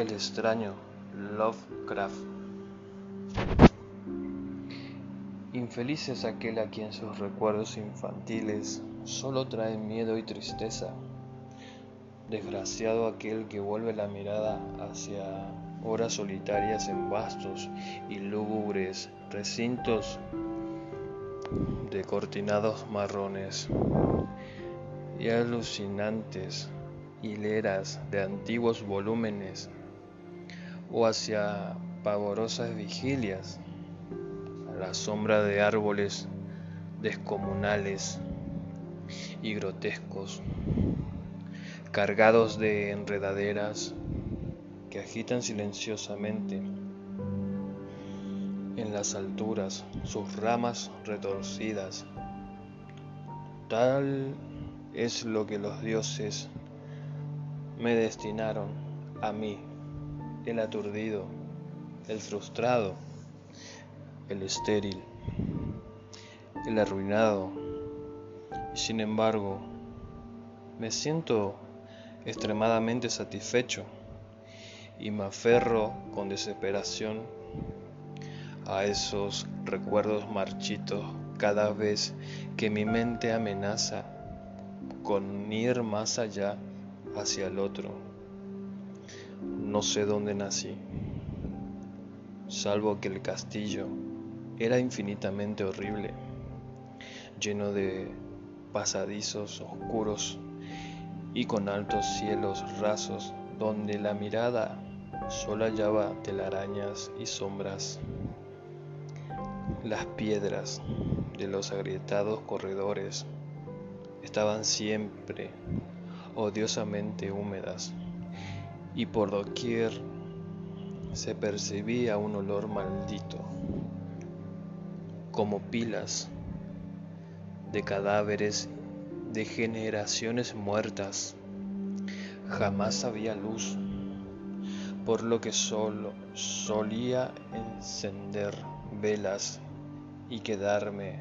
El extraño Lovecraft. Infeliz es aquel a quien sus recuerdos infantiles solo traen miedo y tristeza. Desgraciado aquel que vuelve la mirada hacia horas solitarias en vastos y lúgubres recintos de cortinados marrones y alucinantes hileras de antiguos volúmenes o hacia pavorosas vigilias a la sombra de árboles descomunales y grotescos cargados de enredaderas que agitan silenciosamente en las alturas sus ramas retorcidas. Tal es lo que los dioses me destinaron a mí, el aturdido, el frustrado, el estéril, el arruinado. Sin embargo, me siento extremadamente satisfecho y me aferro con desesperación a esos recuerdos marchitos cada vez que mi mente amenaza con ir más allá hacia el otro. No sé dónde nací, salvo que el castillo era infinitamente horrible, lleno de pasadizos oscuros y con altos cielos rasos donde la mirada solo hallaba telarañas y sombras. Las piedras de los agrietados corredores estaban siempre odiosamente húmedas y por doquier se percibía un olor maldito, como pilas de cadáveres de generaciones muertas. Jamás había luz por lo que solo solía encender velas y quedarme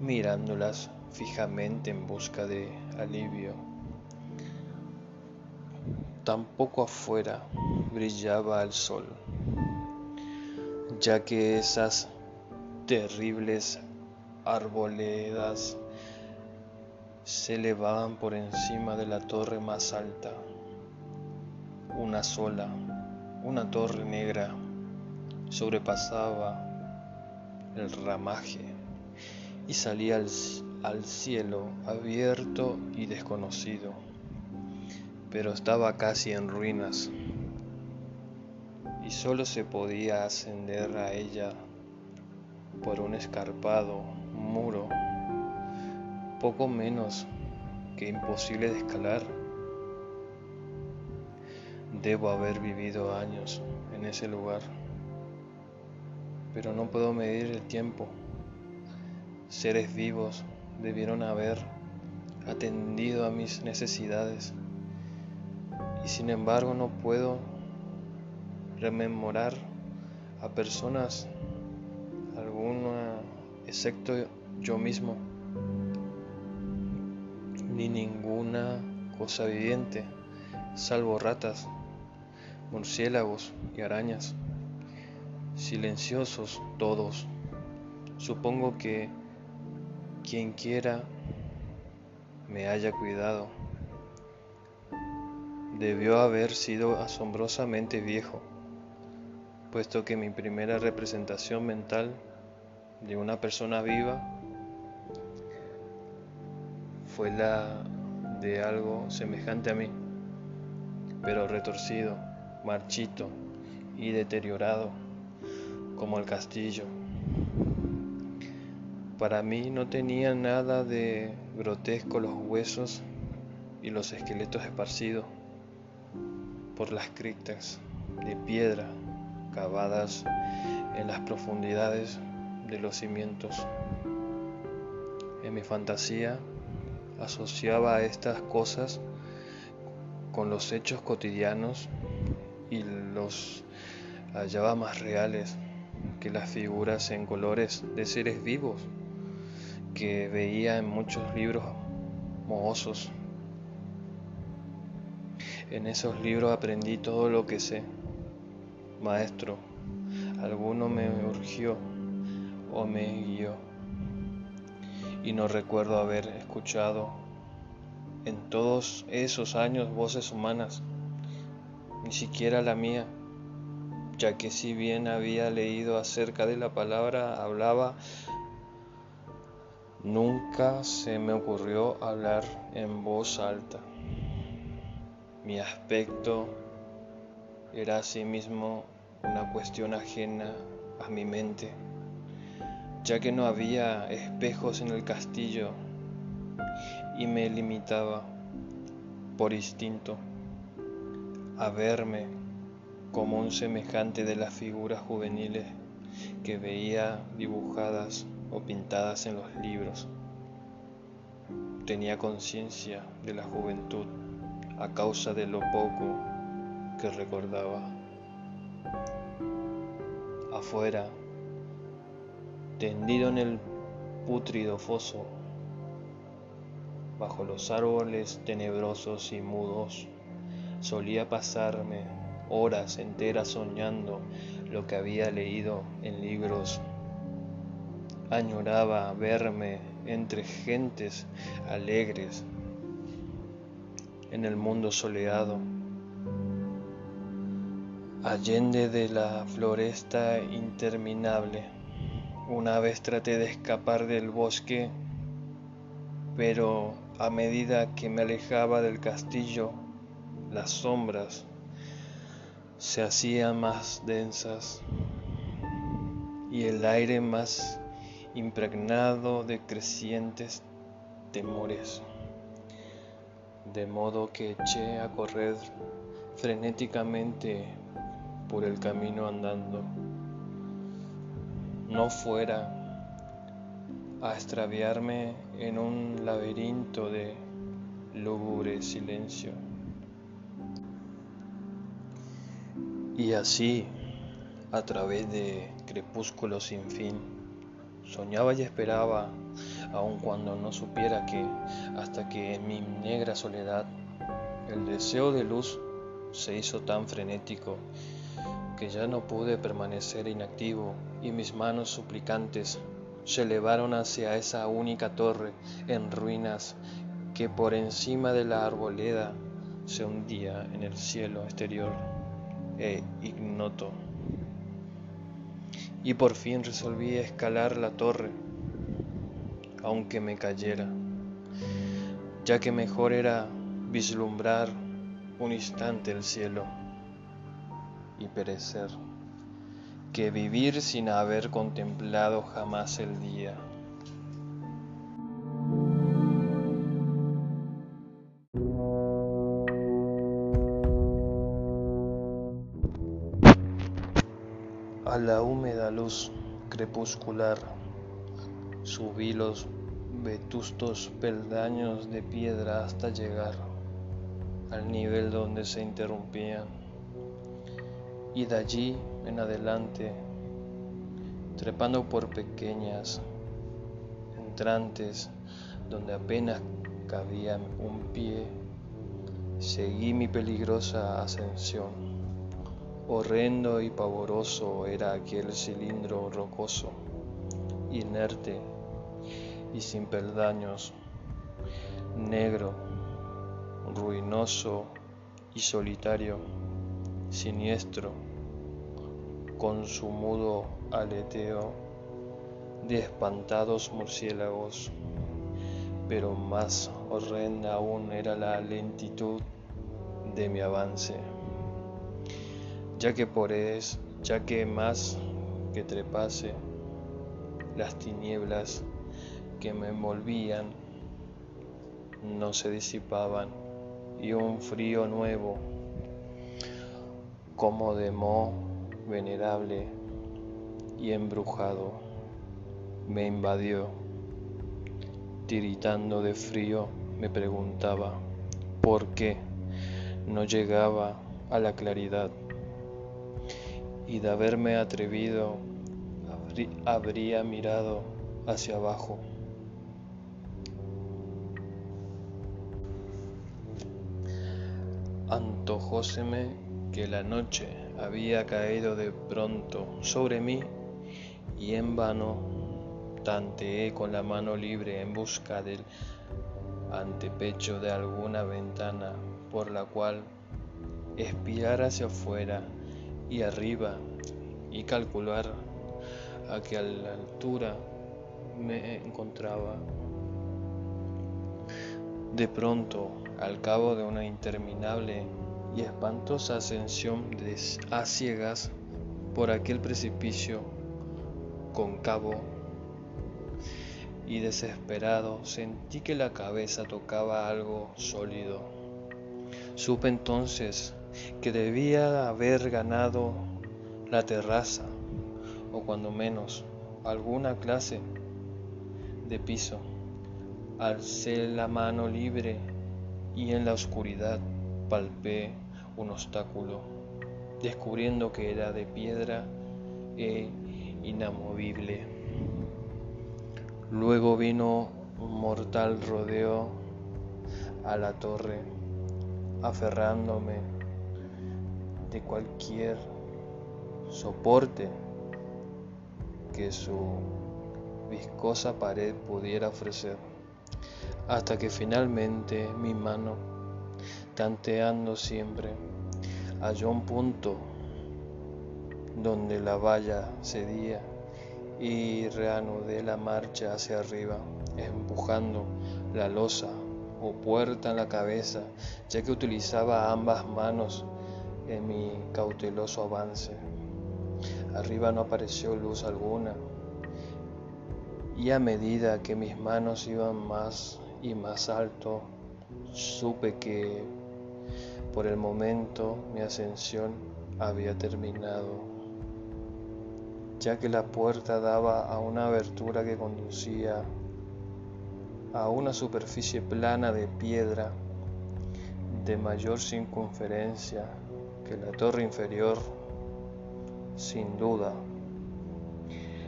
mirándolas fijamente en busca de alivio. Tampoco afuera brillaba el sol, ya que esas terribles arboledas se elevaban por encima de la torre más alta. Una sola, una torre negra, sobrepasaba el ramaje y salía al, cielo abierto y desconocido, pero estaba casi en ruinas y solo se podía ascender a ella por un escarpado muro poco menos que imposible de escalar. Debo haber vivido años en ese lugar, pero no puedo medir el tiempo. Seres vivos debieron haber atendido a mis necesidades y sin embargo no puedo rememorar a personas alguna excepto yo mismo ni ninguna cosa viviente salvo ratas murciélagos y arañas, silenciosos todos. Supongo que quien quiera me haya cuidado debió haber sido asombrosamente viejo, puesto que mi primera representación mental de una persona viva fue la de algo semejante a mí, pero retorcido marchito y deteriorado como el castillo. Para mí no tenía nada de grotesco los huesos y los esqueletos esparcidos por las criptas de piedra cavadas en las profundidades de los cimientos. En mi fantasía asociaba estas cosas con los hechos cotidianos y los hallaba más reales que las figuras en colores de seres vivos que veía en muchos libros mohosos. En esos libros aprendí todo lo que sé. Maestro, alguno me urgió o me guió. Y no recuerdo haber escuchado en todos esos años voces humanas, ni siquiera la mía, ya que si bien había leído acerca de la palabra, hablaba, nunca se me ocurrió hablar en voz alta. Mi aspecto era asimismo una cuestión ajena a mi mente, ya que no había espejos en el castillo y me limitaba por instinto a verme como un semejante de las figuras juveniles que veía dibujadas o pintadas en los libros. Tenía conciencia de la juventud a causa de lo poco que recordaba. Afuera, tendido en el pútrido foso, bajo los árboles tenebrosos y mudos, solía pasarme horas enteras soñando lo que había leído en libros. Añoraba verme entre gentes alegres en el mundo soleado. Allende de la floresta interminable. Una vez traté de escapar del bosque, pero a medida que me alejaba del castillo, las sombras se hacían más densas y el aire más impregnado de crecientes temores de modo que eché a correr frenéticamente por el camino andando. No fuera a extraviarme en un laberinto de lúgubre silencio. Y así, a través de crepúsculos sin fin, soñaba y esperaba aun cuando no supiera que, hasta que en mi negra soledad, el deseo de luz se hizo tan frenético que ya no pude permanecer inactivo y mis manos suplicantes se elevaron hacia esa única torre en ruinas que por encima de la arboleda se hundía en el cielo exterior e ignoto. Y por fin resolví escalar la torre aunque me cayera, ya que mejor era vislumbrar un instante el cielo y perecer, que vivir sin haber contemplado jamás el día. A la húmeda luz crepuscular subí los vetustos peldaños de piedra hasta llegar al nivel donde se interrumpían. Y de allí en adelante, trepando por pequeñas entrantes donde apenas cabía un pie, seguí mi peligrosa ascensión. Horrendo y pavoroso era aquel cilindro rocoso, inerte y sin peldaños, negro, ruinoso y solitario, siniestro, con su mudo aleteo de espantados murciélagos, pero más horrenda aún era la lentitud de mi avance, ya que por es, ya que más que trepase las tinieblas que me envolvían no se disipaban y un frío nuevo, como de moho venerable y embrujado, me invadió. Tiritando de frío, me preguntaba por qué no llegaba a la claridad y de haberme atrevido habría mirado hacia abajo antojóseme que la noche había caído de pronto sobre mí y en vano tanteé con la mano libre en busca del antepecho de alguna ventana por la cual espiar hacia afuera y arriba y calcular a qué altura me encontraba. De pronto, al cabo de una interminable y espantosa ascensión de, a ciegas por aquel precipicio cóncavo y desesperado, sentí que la cabeza tocaba algo sólido. Supe entonces que debía haber ganado la terraza, o cuando menos alguna clase de piso. Alcé la mano libre y en la oscuridad palpé un obstáculo, descubriendo que era de piedra e inamovible. Luego vino un mortal rodeo a la torre, aferrándome de cualquier soporte que su viscosa pared pudiera ofrecer, hasta que finalmente mi mano, tanteando siempre, halló un punto donde la valla cedía y reanudé la marcha hacia arriba, empujando la losa o puerta en la cabeza, ya que utilizaba ambas manos en mi cauteloso avance. Arriba no apareció luz alguna, y a medida que mis manos iban más y más alto, supe que por el momento mi ascensión había terminado, ya que la puerta daba a una abertura que conducía a una superficie plana de piedra de mayor circunferencia que la torre inferior, sin duda.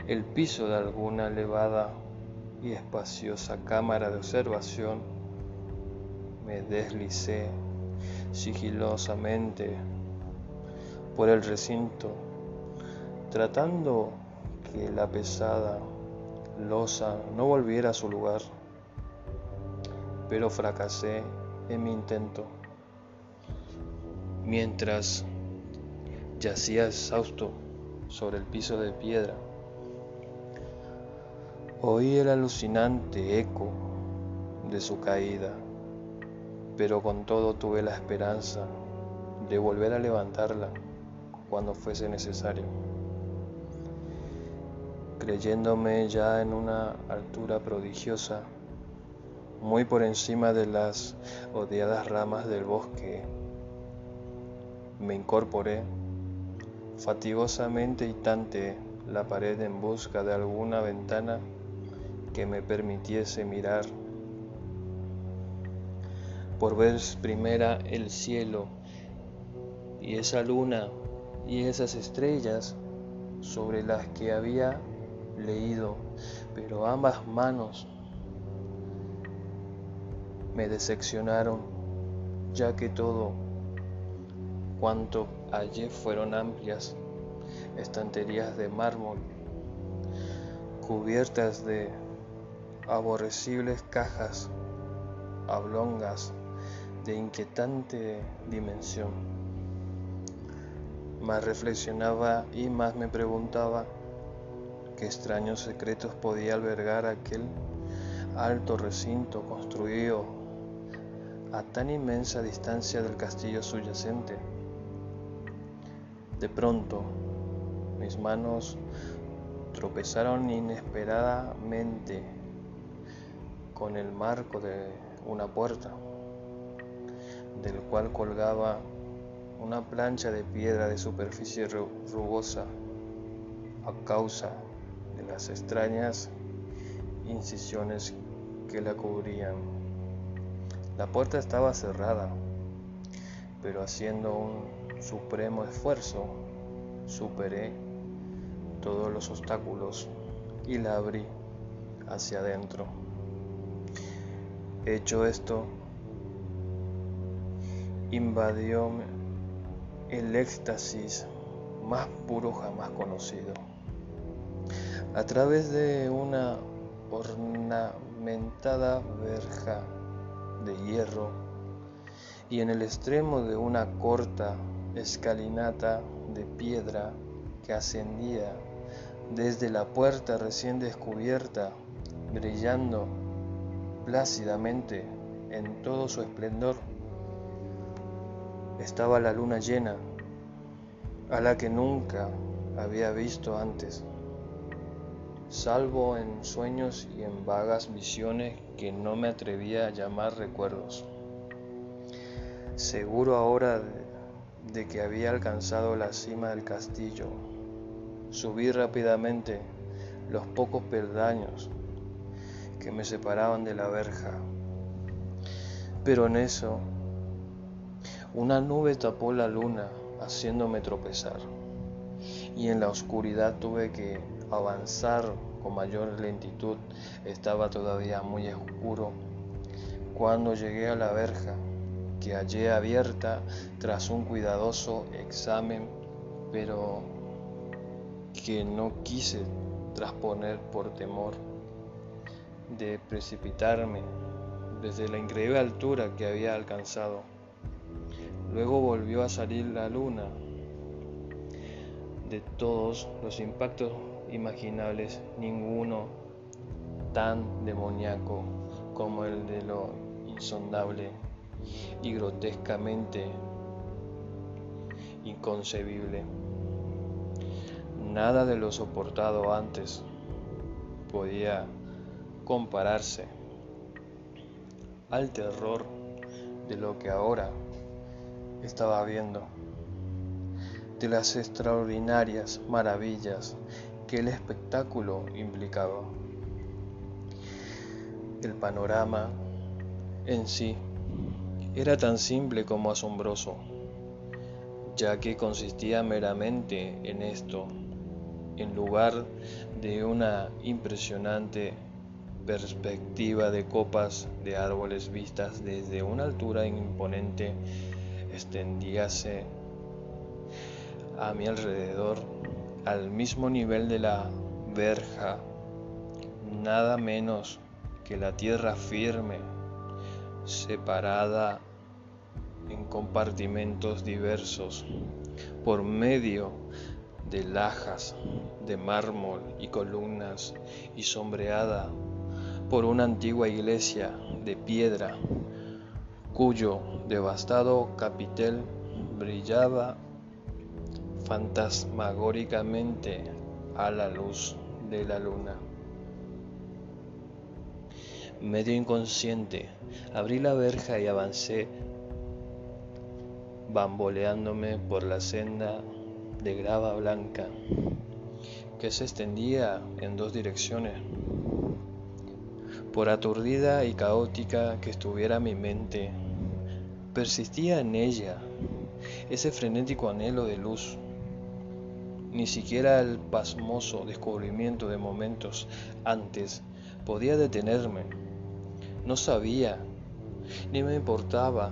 El piso de alguna elevada y espaciosa cámara de observación, me deslicé sigilosamente por el recinto, tratando que la pesada losa no volviera a su lugar, pero fracasé en mi intento. Mientras yacía exhausto sobre el piso de piedra, Oí el alucinante eco de su caída, pero con todo tuve la esperanza de volver a levantarla cuando fuese necesario. Creyéndome ya en una altura prodigiosa, muy por encima de las odiadas ramas del bosque, me incorporé fatigosamente y tanteé la pared en busca de alguna ventana que me permitiese mirar por vez primera el cielo y esa luna y esas estrellas sobre las que había leído, pero ambas manos me decepcionaron, ya que todo cuanto hallé fueron amplias estanterías de mármol cubiertas de aborrecibles cajas oblongas de inquietante dimensión. Más reflexionaba y más me preguntaba qué extraños secretos podía albergar aquel alto recinto construido a tan inmensa distancia del castillo subyacente. De pronto, mis manos tropezaron inesperadamente con el marco de una puerta, del cual colgaba una plancha de piedra de superficie rugosa a causa de las extrañas incisiones que la cubrían. La puerta estaba cerrada, pero haciendo un supremo esfuerzo, superé todos los obstáculos y la abrí hacia adentro. Hecho esto, invadió el éxtasis más puro jamás conocido. A través de una ornamentada verja de hierro y en el extremo de una corta escalinata de piedra que ascendía desde la puerta recién descubierta, brillando plácidamente en todo su esplendor, estaba la luna llena, a la que nunca había visto antes, salvo en sueños y en vagas visiones que no me atrevía a llamar recuerdos. Seguro ahora de, que había alcanzado la cima del castillo, subí rápidamente los pocos peldaños que me separaban de la verja. Pero en eso una nube tapó la luna haciéndome tropezar y en la oscuridad tuve que avanzar con mayor lentitud. Estaba todavía muy oscuro cuando llegué a la verja que hallé abierta tras un cuidadoso examen, pero que no quise trasponer por temor de precipitarme desde la increíble altura que había alcanzado. Luego volvió a salir la luna. De todos los impactos imaginables, ninguno tan demoníaco como el de lo insondable y grotescamente inconcebible. Nada de lo soportado antes podía compararse al terror de lo que ahora estaba viendo, de las extraordinarias maravillas que el espectáculo implicaba. El panorama en sí era tan simple como asombroso, ya que consistía meramente en esto, en lugar de una impresionante perspectiva de copas de árboles vistas desde una altura imponente extendíase a mi alrededor al mismo nivel de la verja, nada menos que la tierra firme, separada en compartimentos diversos por medio de lajas de mármol y columnas y sombreada por una antigua iglesia de piedra cuyo devastado capitel brillaba fantasmagóricamente a la luz de la luna. Medio inconsciente, abrí la verja y avancé bamboleándome por la senda de grava blanca que se extendía en dos direcciones. Por aturdida y caótica que estuviera mi mente, persistía en ella ese frenético anhelo de luz. Ni siquiera el pasmoso descubrimiento de momentos antes podía detenerme. No sabía, ni me importaba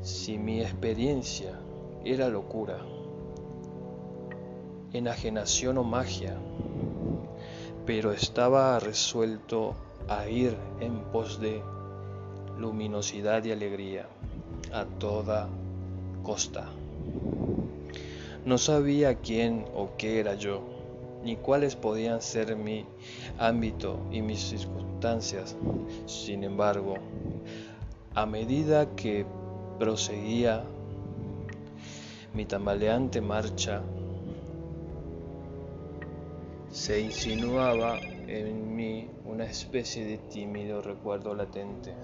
si mi experiencia era locura, enajenación o magia, pero estaba resuelto a ir en pos de luminosidad y alegría a toda costa. No sabía quién o qué era yo, ni cuáles podían ser mi ámbito y mis circunstancias. Sin embargo, a medida que proseguía mi tambaleante marcha, se insinuaba en mí una especie de tímido recuerdo latente.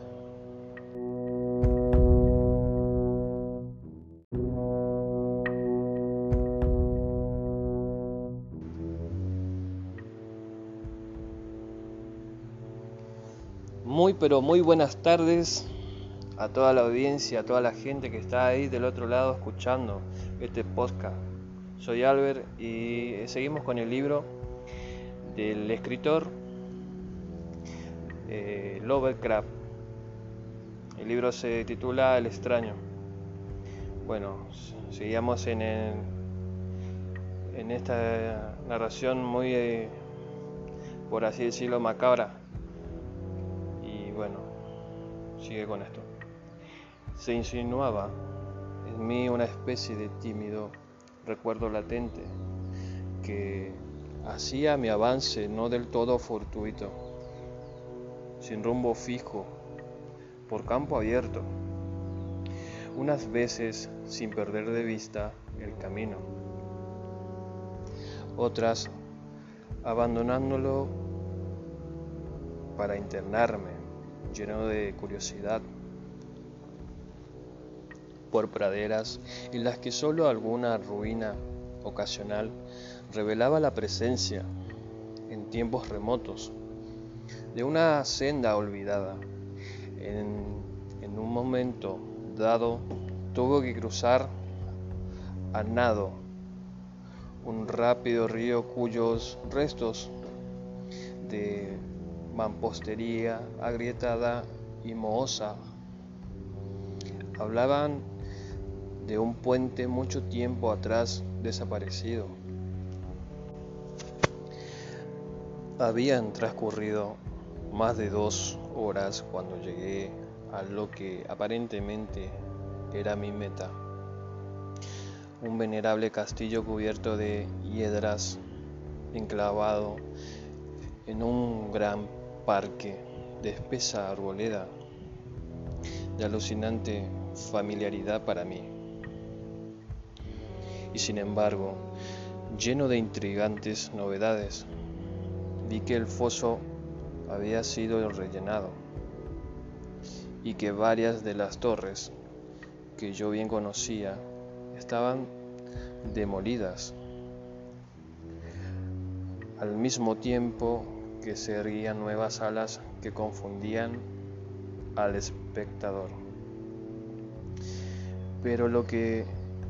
Muy pero muy buenas tardes a toda la audiencia, a toda la gente que está ahí del otro lado escuchando este podcast. Soy Albert y seguimos con el libro del escritor eh, Lovecraft. El libro se titula El extraño. Bueno, seguíamos en, en esta narración muy, eh, por así decirlo, macabra. Y bueno, sigue con esto. Se insinuaba en mí una especie de tímido recuerdo latente que hacía mi avance no del todo fortuito, sin rumbo fijo, por campo abierto, unas veces sin perder de vista el camino, otras abandonándolo para internarme, lleno de curiosidad por praderas en las que solo alguna ruina ocasional revelaba la presencia, en tiempos remotos, de una senda olvidada. En, un momento dado tuvo que cruzar a nado un rápido río cuyos restos de mampostería agrietada y mohosa hablaban de un puente mucho tiempo atrás desaparecido. Habían transcurrido más de dos horas cuando llegué a lo que aparentemente era mi meta. Un venerable castillo cubierto de hiedras, enclavado en un gran parque de espesa arboleda, de alucinante familiaridad para mí y sin embargo lleno de intrigantes novedades. Vi que el foso había sido rellenado y que varias de las torres que yo bien conocía estaban demolidas al mismo tiempo que se erguían nuevas alas que confundían al espectador. Pero lo que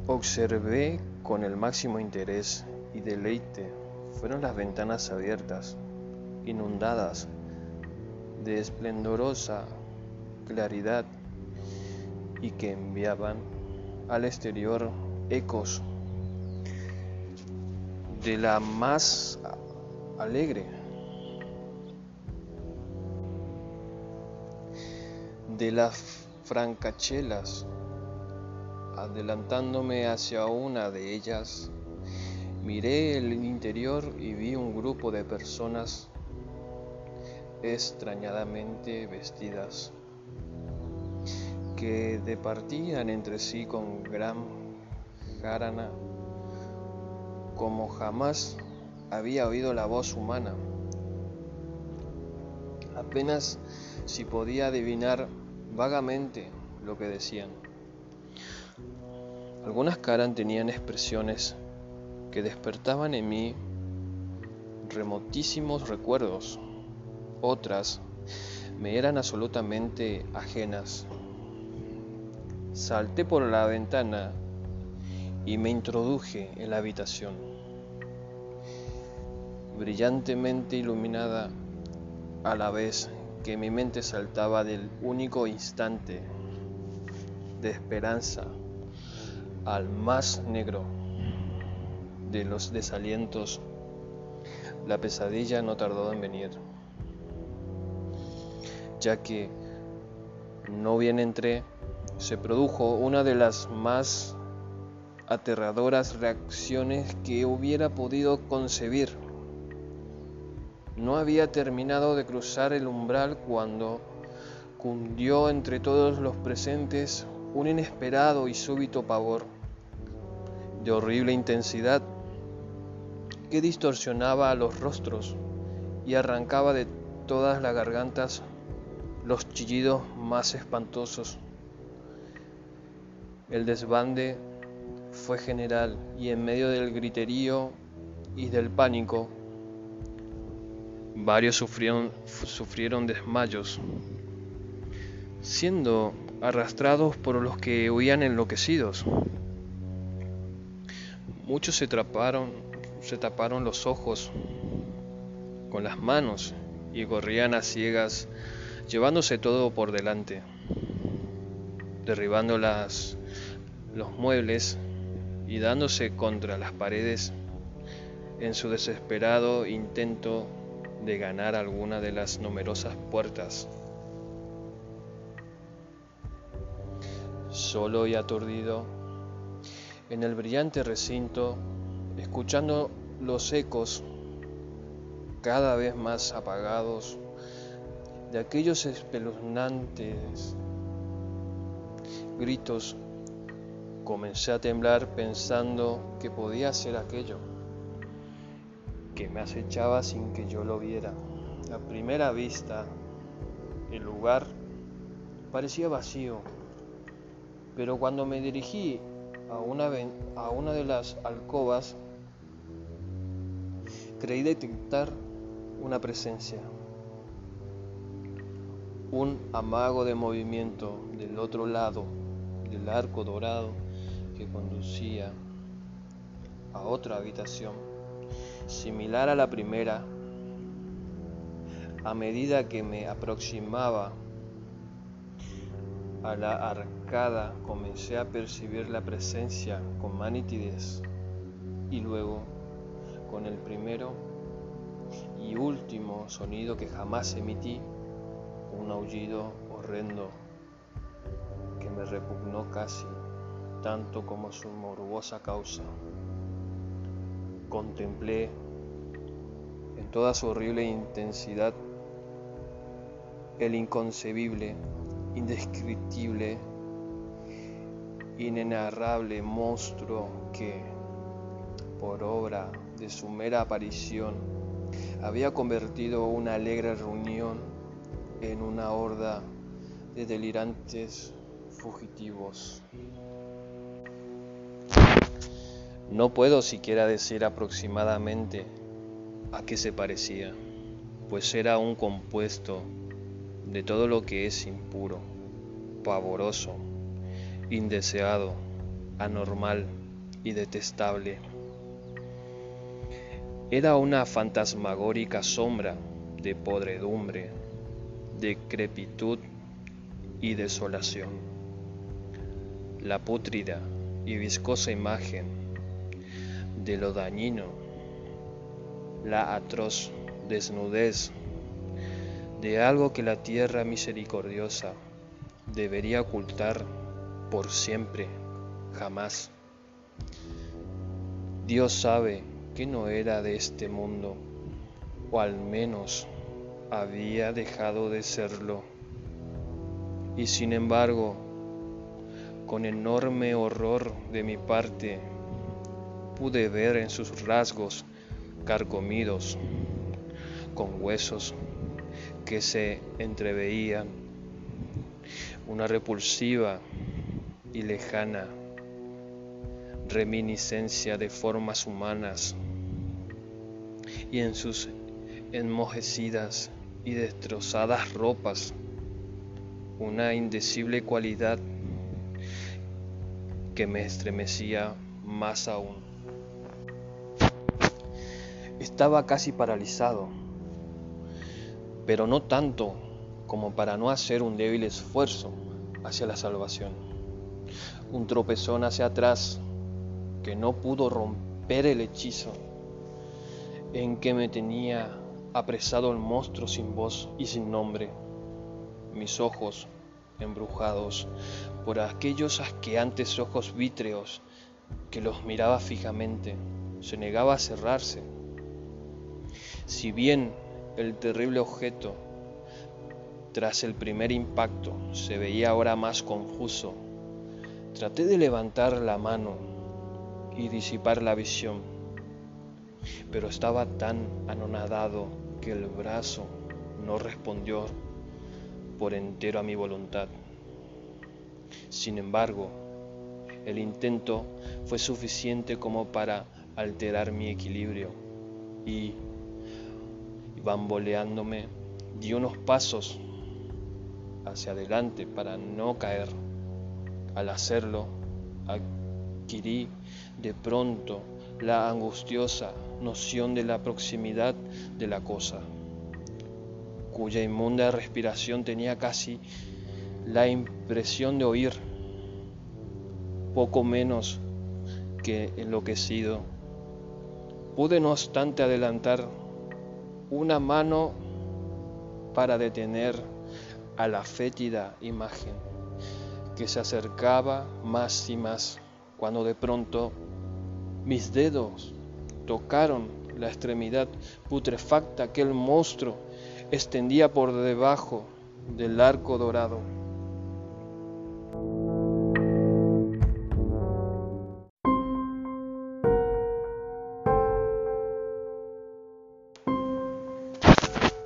observé con el máximo interés y deleite fueron las ventanas abiertas, inundadas de esplendorosa claridad y que enviaban al exterior ecos de la más alegre, de las francachelas Adelantándome hacia una de ellas, miré el interior y vi un grupo de personas extrañadamente vestidas que departían entre sí con gran jarana como jamás había oído la voz humana. Apenas si podía adivinar vagamente lo que decían. Algunas caras tenían expresiones que despertaban en mí remotísimos recuerdos, otras me eran absolutamente ajenas. Salté por la ventana y me introduje en la habitación, brillantemente iluminada a la vez que mi mente saltaba del único instante de esperanza al más negro de los desalientos, la pesadilla no tardó en venir, ya que no bien entré, se produjo una de las más aterradoras reacciones que hubiera podido concebir. No había terminado de cruzar el umbral cuando cundió entre todos los presentes un inesperado y súbito pavor de horrible intensidad que distorsionaba los rostros y arrancaba de todas las gargantas los chillidos más espantosos. El desbande fue general y en medio del griterío y del pánico, varios sufrieron, sufrieron desmayos, siendo arrastrados por los que huían enloquecidos. Muchos se taparon, se taparon los ojos con las manos y corrían a ciegas, llevándose todo por delante, derribando las, los muebles y dándose contra las paredes en su desesperado intento de ganar alguna de las numerosas puertas. Solo y aturdido, en el brillante recinto, escuchando los ecos cada vez más apagados de aquellos espeluznantes gritos, comencé a temblar pensando que podía ser aquello que me acechaba sin que yo lo viera. A primera vista, el lugar parecía vacío, pero cuando me dirigí a una, a una de las alcobas, creí detectar una presencia, un amago de movimiento del otro lado del arco dorado que conducía a otra habitación, similar a la primera. A medida que me aproximaba a la arcada, comencé a percibir la presencia con más nitidez y luego, con el primero y último sonido que jamás emití, aullido horrendo que me repugnó casi tanto como su morbosa causa. Contemplé en toda su horrible intensidad el inconcebible, indescriptible, inenarrable monstruo que, por obra de su mera aparición, había convertido una alegre reunión en una horda de delirantes fugitivos. No puedo siquiera decir aproximadamente a qué se parecía, pues era un compuesto de todo lo que es impuro, pavoroso, indeseado, anormal y detestable. Era una fantasmagórica sombra de podredumbre, decrepitud y desolación la pútrida y viscosa imagen de lo dañino, la atroz desnudez de algo que la tierra misericordiosa debería ocultar por siempre, jamás. Dios sabe que no era de este mundo, o al menos había dejado de serlo. Y sin embargo, con enorme horror de mi parte, pude ver en sus rasgos carcomidos, con huesos que se entreveían, una repulsiva y lejana reminiscencia de formas humanas, y en sus enmojecidas y destrozadas ropas, una indecible cualidad que me estremecía más aún. Estaba casi paralizado, pero no tanto como para no hacer un débil esfuerzo hacia la salvación. Un tropezón hacia atrás que no pudo romper el hechizo en que me tenía apresado el monstruo sin voz y sin nombre. Mis ojos embrujados por aquellos asqueantes ojos vítreos que los miraba fijamente, se negaba a cerrarse. Si bien el terrible objeto, tras el primer impacto, se veía ahora más confuso, traté de levantar la mano y disipar la visión, pero estaba tan anonadado que el brazo no respondió por entero a mi voluntad. Sin embargo, el intento fue suficiente como para alterar mi equilibrio y, bamboleándome, di unos pasos hacia adelante para no caer. Al hacerlo, adquirí de pronto la angustiosa noción de la proximidad de la cosa cuya inmunda respiración tenía casi la impresión de oír. poco menos que enloquecido. Pude no obstante adelantar una mano para detener a la fétida imagen que se acercaba más y más cuando de pronto mis dedos tocaron la extremidad putrefacta que el monstruo extendía por debajo del arco dorado.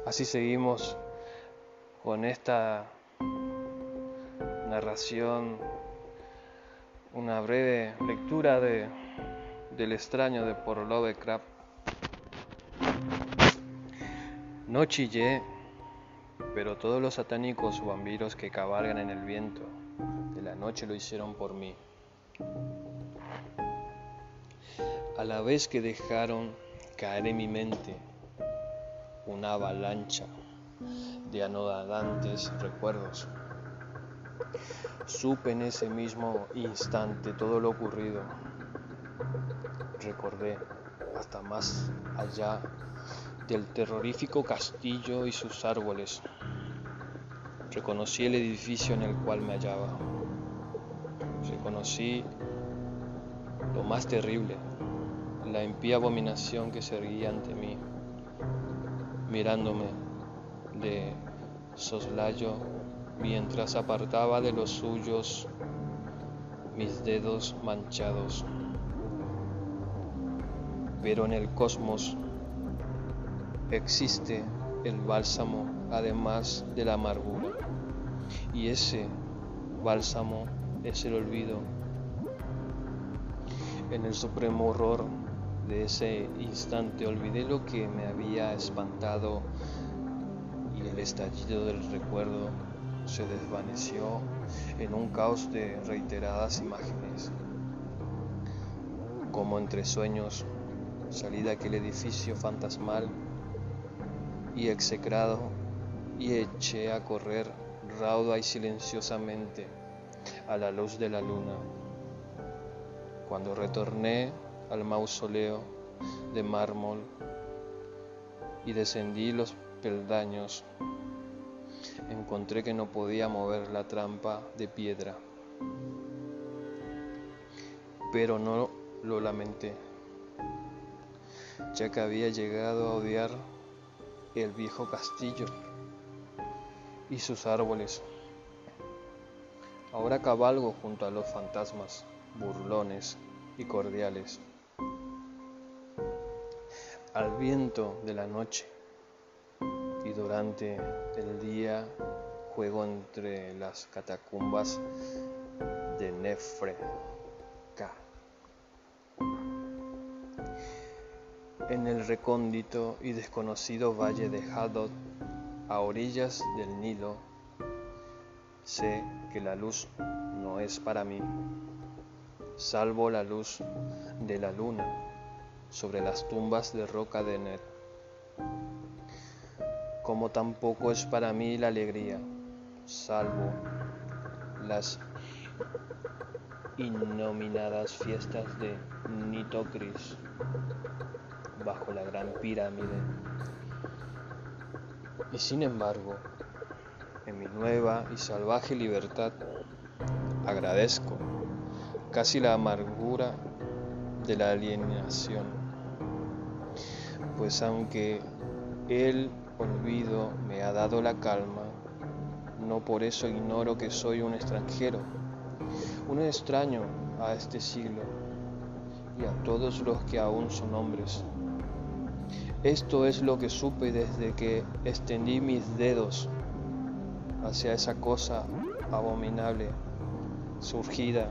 Así seguimos con esta narración, una breve lectura de, del extraño de por Lovecraft. No chillé, pero todos los satánicos vampiros que cabalgan en el viento de la noche lo hicieron por mí. A la vez que dejaron caer en mi mente una avalancha de anodantes recuerdos. Supe en ese mismo instante todo lo ocurrido. Recordé hasta más allá del terrorífico castillo y sus árboles. Reconocí el edificio en el cual me hallaba. Reconocí lo más terrible, la impía abominación que se erguía ante mí mirándome de soslayo mientras apartaba de los suyos mis dedos manchados. Pero en el cosmos existe el bálsamo además de la amargura. Y ese bálsamo es el olvido. En el supremo horror de ese instante olvidé lo que me había espantado y el estallido del recuerdo se desvaneció en un caos de reiteradas imágenes. Como entre sueños salí de aquel edificio fantasmal y execrado y eché a correr rauda y silenciosamente a la luz de la luna. Cuando retorné al mausoleo de mármol y descendí los peldaños. Encontré que no podía mover la trampa de piedra, pero no lo lamenté, ya que había llegado a odiar el viejo castillo y sus árboles. Ahora cabalgo junto a los fantasmas, burlones y cordiales al viento de la noche y durante el día juego entre las catacumbas de Nefre. En el recóndito y desconocido valle de Hadot, a orillas del Nilo, sé que la luz no es para mí, salvo la luz de la luna sobre las tumbas de roca de Net. Como tampoco es para mí la alegría, salvo las innominadas fiestas de Nitocris bajo la gran pirámide. Y sin embargo, en mi nueva y salvaje libertad, agradezco casi la amargura de la alienación pues aunque el olvido me ha dado la calma, no por eso ignoro que soy un extranjero, un extraño a este siglo y a todos los que aún son hombres. Esto es lo que supe desde que extendí mis dedos hacia esa cosa abominable surgida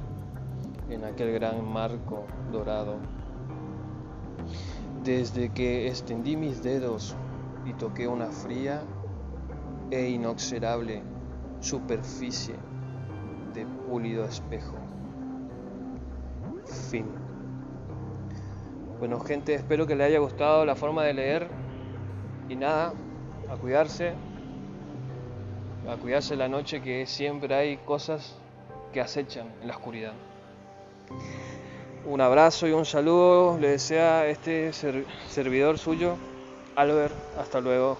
en aquel gran marco dorado. Desde que extendí mis dedos y toqué una fría e inoxidable superficie de pulido espejo. Fin. Bueno gente, espero que les haya gustado la forma de leer y nada, a cuidarse, a cuidarse la noche que siempre hay cosas que acechan en la oscuridad. Un abrazo y un saludo le desea este servidor suyo, Albert. Hasta luego.